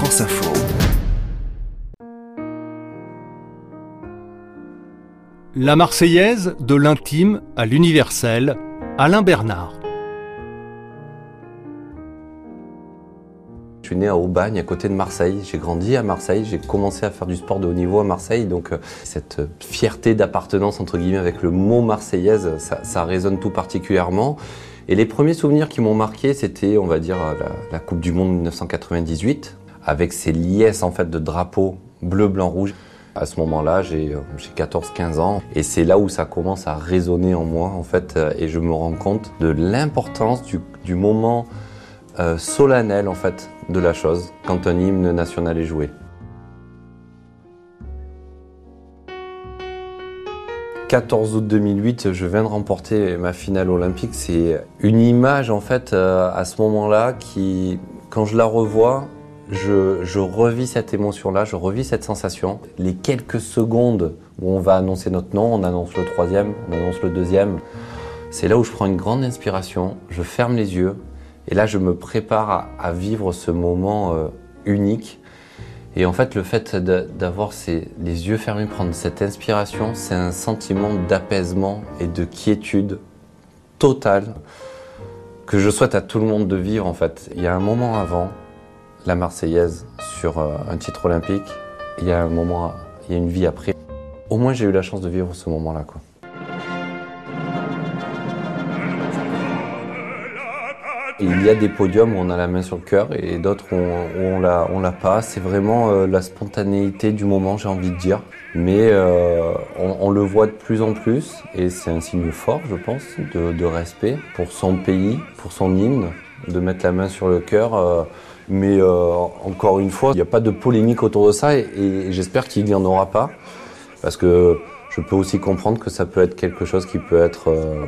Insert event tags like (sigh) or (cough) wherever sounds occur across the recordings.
France Info. La Marseillaise de l'intime à l'universel, Alain Bernard. Je suis né à Aubagne, à côté de Marseille. J'ai grandi à Marseille. J'ai commencé à faire du sport de haut niveau à Marseille. Donc, euh, cette fierté d'appartenance, entre guillemets, avec le mot marseillaise, ça, ça résonne tout particulièrement. Et les premiers souvenirs qui m'ont marqué, c'était, on va dire, la, la, Coupe du Monde 1998, avec ces liesses, en fait, de drapeaux bleu, blanc, rouge. À ce moment-là, j'ai 14-15 ans et c'est là où ça commence à résonner en moi en fait et je me rends compte de l'importance du, moment euh, solennel en fait de la chose quand un hymne national est joué. 14 août 2008, je viens de remporter ma finale olympique. C'est une image en fait euh, à ce moment-là qui, quand je la revois, je, revis cette émotion-là, je revis cette sensation. Les quelques secondes où on va annoncer notre nom, on annonce le troisième, on annonce le deuxième, c'est là où je prends une grande inspiration, je ferme les yeux et là je me prépare à, à vivre ce moment euh, unique. Et en fait, le fait d'avoir les yeux fermés, prendre cette inspiration, c'est un sentiment d'apaisement et de quiétude totale que je souhaite à tout le monde de vivre en fait. Il y a un moment avant, la Marseillaise sur euh, un titre olympique. Il y a un moment, il y a une vie après. Au moins, j'ai eu la chance de vivre ce moment-là. Il y a des podiums où on a la main sur le cœur et d'autres où on, on l'a, on l'a pas. C'est vraiment euh, la spontanéité du moment, j'ai envie de dire. Mais euh, on, le voit de plus en plus et c'est un signe fort, je pense, de, respect pour son pays, pour son hymne, de mettre la main sur le cœur. Euh, mais euh, encore une fois, il n'y a pas de polémique autour de ça et, j'espère qu'il n'y en aura pas. Parce que je peux aussi comprendre que ça peut être quelque chose qui peut être euh,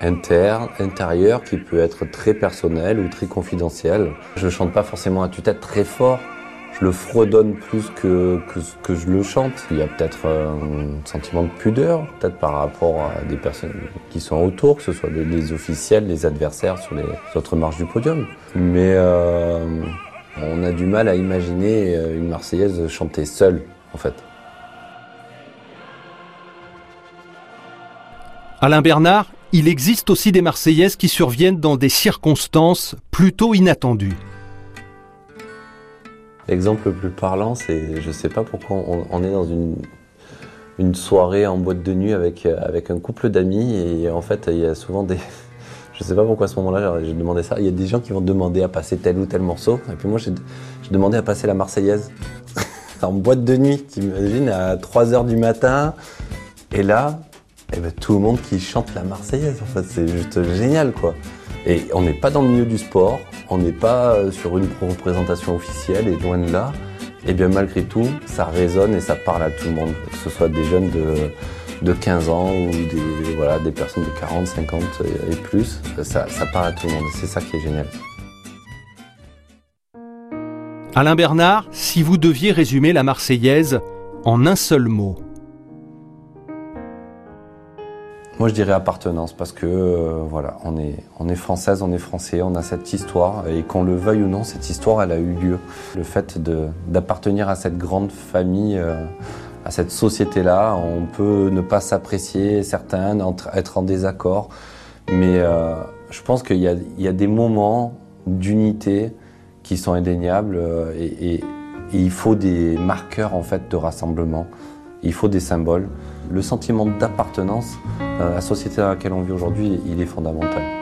interne, intérieur, qui peut être très personnel ou très confidentiel. Je chante pas forcément à tue-tête très fort. Je le fredonne plus que, je le chante. Il y a peut-être un sentiment de pudeur, peut-être par rapport à des personnes qui sont autour, que ce soit les, officiels, les adversaires sur les autres marches du podium. Mais euh, on a du mal à imaginer une Marseillaise chanter seule, en fait. Alain Bernard, il existe aussi des Marseillaises qui surviennent dans des circonstances plutôt inattendues. L'exemple le plus parlant, c'est, je sais pas pourquoi, on, est dans une, une, soirée en boîte de nuit avec, avec un couple d'amis et en fait, il y a souvent des. (laughs) Je sais pas pourquoi à ce moment-là, j'ai demandé ça. Il y a des gens qui vont demander à passer tel ou tel morceau. Et puis moi, j'ai demandé à passer la Marseillaise (laughs) en boîte de nuit, t'imagines, à 3 h du matin. Et là, et ben, tout le monde qui chante la Marseillaise. En fait, c'est juste génial, quoi. Et on n'est pas dans le milieu du sport, on n'est pas sur une représentation officielle, et loin de là. Et bien malgré tout, ça résonne et ça parle à tout le monde, que ce soit des jeunes de, de 15 ans ou des, voilà, des personnes de 40, 50 et plus. Ça, ça parle à tout le monde, c'est ça qui est génial. Alain Bernard, si vous deviez résumer la Marseillaise en un seul mot, Moi, je dirais appartenance parce que euh, voilà, on est, on est française, on est français, on a cette histoire et qu'on le veuille ou non, cette histoire, elle a eu lieu. Le fait d'appartenir à cette grande famille, euh, à cette société-là, on peut ne pas s'apprécier, certains être en désaccord, mais euh, je pense qu'il y, y a, des moments d'unité qui sont indéniables et, et, il faut des marqueurs en fait de rassemblement. Il faut des symboles. Le sentiment d'appartenance la société dans laquelle on vit aujourd'hui, il est fondamental.